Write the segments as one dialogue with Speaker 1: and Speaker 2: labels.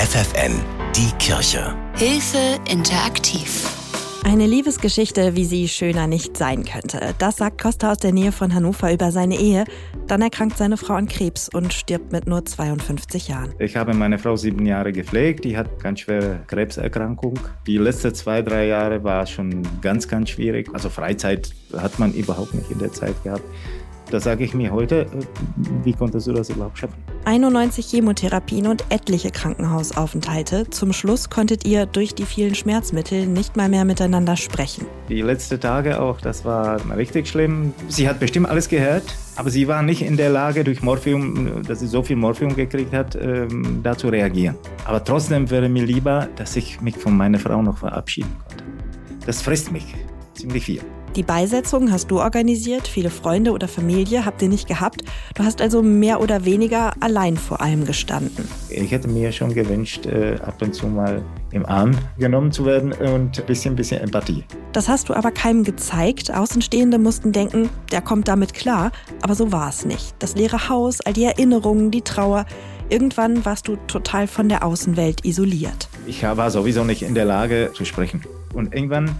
Speaker 1: FFN, die Kirche.
Speaker 2: Hilfe interaktiv.
Speaker 3: Eine Liebesgeschichte, wie sie schöner nicht sein könnte. Das sagt Costa aus der Nähe von Hannover über seine Ehe. Dann erkrankt seine Frau an Krebs und stirbt mit nur 52 Jahren.
Speaker 4: Ich habe meine Frau sieben Jahre gepflegt. Die hat ganz schwere Krebserkrankung. Die letzten zwei, drei Jahre war schon ganz, ganz schwierig. Also Freizeit hat man überhaupt nicht in der Zeit gehabt. Da sage ich mir heute, äh, wie konntest du das überhaupt schaffen?
Speaker 3: 91 Chemotherapien und etliche Krankenhausaufenthalte. Zum Schluss konntet ihr durch die vielen Schmerzmittel nicht mal mehr miteinander sprechen.
Speaker 4: Die letzten Tage auch, das war richtig schlimm. Sie hat bestimmt alles gehört, aber sie war nicht in der Lage, durch Morphium, dass sie so viel Morphium gekriegt hat, ähm, da zu reagieren. Aber trotzdem wäre mir lieber, dass ich mich von meiner Frau noch verabschieden konnte. Das frisst mich ziemlich viel.
Speaker 3: Die Beisetzung hast du organisiert, viele Freunde oder Familie habt ihr nicht gehabt. Du hast also mehr oder weniger allein vor allem gestanden.
Speaker 4: Ich hätte mir schon gewünscht, äh, ab und zu mal im Arm genommen zu werden und ein bisschen, bisschen Empathie.
Speaker 3: Das hast du aber keinem gezeigt. Außenstehende mussten denken, der kommt damit klar. Aber so war es nicht. Das leere Haus, all die Erinnerungen, die Trauer. Irgendwann warst du total von der Außenwelt isoliert.
Speaker 4: Ich war sowieso nicht in der Lage zu sprechen. Und irgendwann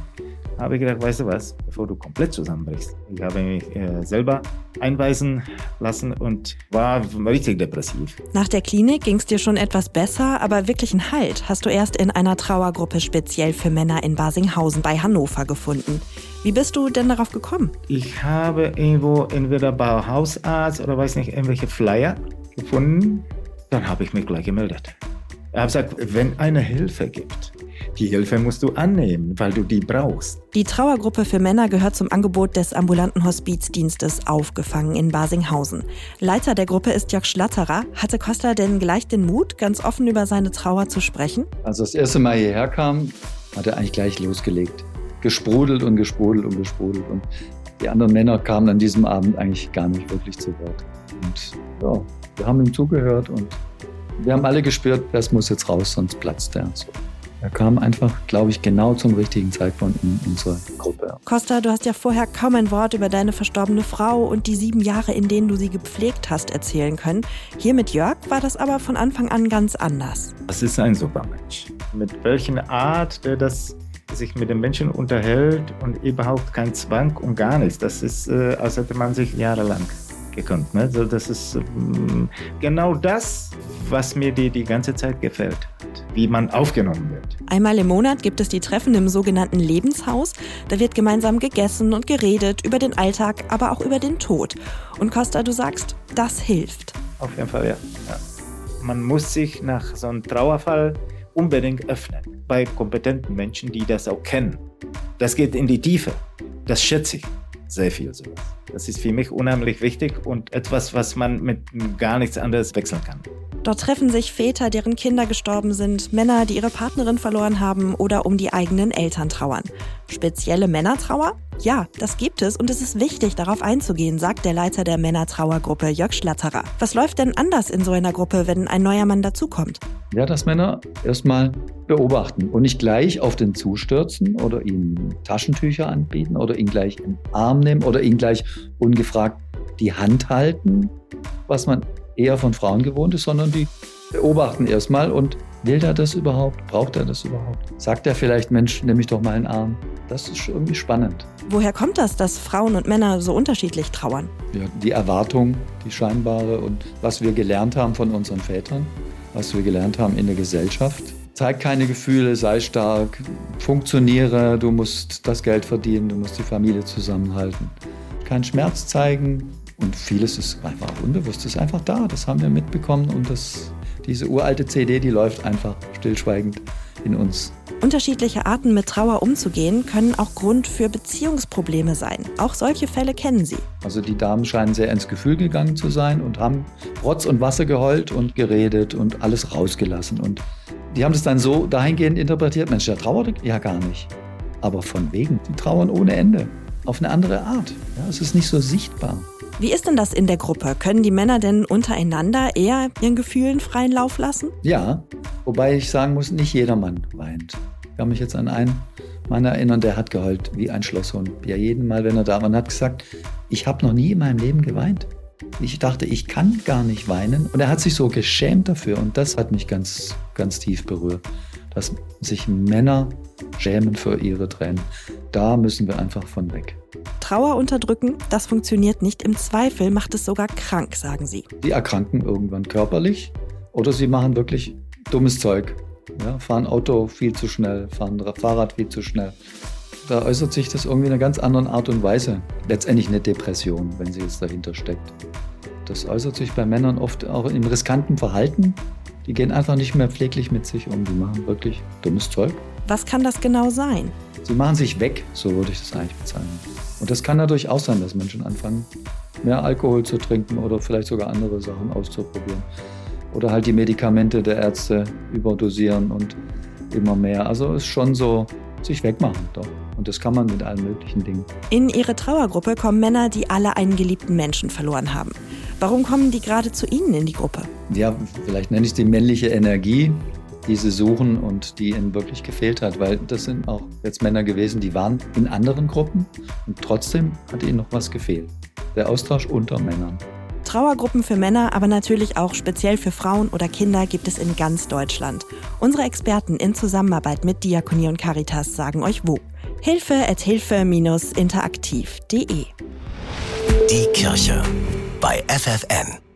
Speaker 4: habe ich gedacht, weißt du was, bevor du komplett zusammenbrichst. Ich habe mich äh, selber einweisen lassen und war richtig depressiv.
Speaker 3: Nach der Klinik ging es dir schon etwas besser, aber wirklich einen Halt hast du erst in einer Trauergruppe speziell für Männer in Basinghausen bei Hannover gefunden. Wie bist du denn darauf gekommen?
Speaker 4: Ich habe irgendwo entweder bei Hausarzt oder weiß nicht, irgendwelche Flyer gefunden. Dann habe ich mich gleich gemeldet. Er hat gesagt, wenn eine Hilfe gibt, die Hilfe musst du annehmen, weil du die brauchst.
Speaker 3: Die Trauergruppe für Männer gehört zum Angebot des ambulanten Hospizdienstes Aufgefangen in Basinghausen. Leiter der Gruppe ist Jörg Schlatterer. Hatte Costa denn gleich den Mut, ganz offen über seine Trauer zu sprechen?
Speaker 5: Als er das erste Mal hierher kam, hat er eigentlich gleich losgelegt. Gesprudelt und gesprudelt und gesprudelt. Und die anderen Männer kamen an diesem Abend eigentlich gar nicht wirklich zu Wort. Und ja, wir haben ihm zugehört und wir haben alle gespürt, das muss jetzt raus, sonst platzt er. So. Er kam einfach, glaube ich, genau zum richtigen Zeitpunkt in unsere Gruppe.
Speaker 3: Costa, du hast ja vorher kaum ein Wort über deine verstorbene Frau und die sieben Jahre, in denen du sie gepflegt hast, erzählen können. Hier mit Jörg war das aber von Anfang an ganz anders.
Speaker 4: Das ist ein Supermensch. Mit welcher Art der das sich mit den Menschen unterhält und überhaupt kein Zwang und gar nichts. Das ist, äh, als hätte man sich jahrelang gekonnt. Ne? Also das ist ähm, genau das, was mir die, die ganze Zeit gefällt wie man aufgenommen wird.
Speaker 3: Einmal im Monat gibt es die Treffen im sogenannten Lebenshaus. Da wird gemeinsam gegessen und geredet über den Alltag, aber auch über den Tod. Und Costa, du sagst, das hilft.
Speaker 4: Auf jeden Fall, ja. ja. Man muss sich nach so einem Trauerfall unbedingt öffnen. Bei kompetenten Menschen, die das auch kennen. Das geht in die Tiefe. Das schätze ich sehr viel sowas. Das ist für mich unheimlich wichtig und etwas, was man mit gar nichts anderes wechseln kann.
Speaker 3: Dort treffen sich Väter, deren Kinder gestorben sind, Männer, die ihre Partnerin verloren haben oder um die eigenen Eltern trauern. Spezielle Männertrauer? Ja, das gibt es und es ist wichtig, darauf einzugehen, sagt der Leiter der Männertrauergruppe Jörg Schlatterer. Was läuft denn anders in so einer Gruppe, wenn ein neuer Mann dazukommt?
Speaker 5: Ja, dass Männer erstmal beobachten und nicht gleich auf den zustürzen oder ihm Taschentücher anbieten oder ihn gleich im Arm nehmen oder ihn gleich ungefragt die Hand halten, was man eher von Frauen gewohnt ist, sondern die beobachten erstmal und will er das überhaupt? Braucht er das überhaupt? Sagt er vielleicht, Mensch, nimm mich doch mal einen Arm? Das ist irgendwie spannend.
Speaker 3: Woher kommt das, dass Frauen und Männer so unterschiedlich trauern?
Speaker 5: Ja, die Erwartung, die scheinbare und was wir gelernt haben von unseren Vätern, was wir gelernt haben in der Gesellschaft. Zeig keine Gefühle, sei stark, funktioniere, du musst das Geld verdienen, du musst die Familie zusammenhalten. Kein Schmerz zeigen, und vieles ist einfach unbewusst, ist einfach da. Das haben wir mitbekommen und das, diese uralte CD, die läuft einfach stillschweigend in uns.
Speaker 3: Unterschiedliche Arten mit Trauer umzugehen können auch Grund für Beziehungsprobleme sein. Auch solche Fälle kennen Sie.
Speaker 5: Also die Damen scheinen sehr ins Gefühl gegangen zu sein und haben Rotz und Wasser geheult und geredet und alles rausgelassen. Und die haben es dann so dahingehend interpretiert, Mensch, der trauert ja gar nicht. Aber von wegen, die trauern ohne Ende. Auf eine andere Art. Ja, es ist nicht so sichtbar.
Speaker 3: Wie ist denn das in der Gruppe? Können die Männer denn untereinander eher ihren Gefühlen freien Lauf lassen?
Speaker 5: Ja, wobei ich sagen muss, nicht jeder Mann weint. Ich kann mich jetzt an einen Mann erinnern, der hat geheult wie ein Schlosshund. Ja, jeden Mal, wenn er da war, und hat gesagt, ich habe noch nie in meinem Leben geweint. Ich dachte, ich kann gar nicht weinen. Und er hat sich so geschämt dafür. Und das hat mich ganz, ganz tief berührt. Dass sich Männer schämen für ihre Tränen. Da müssen wir einfach von weg.
Speaker 3: Trauer unterdrücken, das funktioniert nicht. Im Zweifel macht es sogar krank, sagen sie.
Speaker 5: Sie erkranken irgendwann körperlich oder sie machen wirklich dummes Zeug. Ja, fahren Auto viel zu schnell, fahren Fahrrad viel zu schnell. Da äußert sich das irgendwie in einer ganz anderen Art und Weise. Letztendlich eine Depression, wenn sie jetzt dahinter steckt. Das äußert sich bei Männern oft auch im riskanten Verhalten. Die gehen einfach nicht mehr pfleglich mit sich um. Die machen wirklich dummes Zeug.
Speaker 3: Was kann das genau sein?
Speaker 5: Sie machen sich weg, so würde ich das eigentlich bezeichnen. Und das kann natürlich auch sein, dass Menschen anfangen, mehr Alkohol zu trinken oder vielleicht sogar andere Sachen auszuprobieren. Oder halt die Medikamente der Ärzte überdosieren und immer mehr. Also ist schon so, sich wegmachen doch. Und das kann man mit allen möglichen Dingen.
Speaker 3: In ihre Trauergruppe kommen Männer, die alle einen geliebten Menschen verloren haben. Warum kommen die gerade zu Ihnen in die Gruppe?
Speaker 5: Ja, vielleicht nenne ich es die männliche Energie, die sie suchen und die ihnen wirklich gefehlt hat. Weil das sind auch jetzt Männer gewesen, die waren in anderen Gruppen und trotzdem hat ihnen noch was gefehlt. Der Austausch unter Männern.
Speaker 3: Trauergruppen für Männer, aber natürlich auch speziell für Frauen oder Kinder gibt es in ganz Deutschland. Unsere Experten in Zusammenarbeit mit Diakonie und Caritas sagen euch wo. Hilfe at hilfe-interaktiv.de
Speaker 1: Die Kirche bei FFN.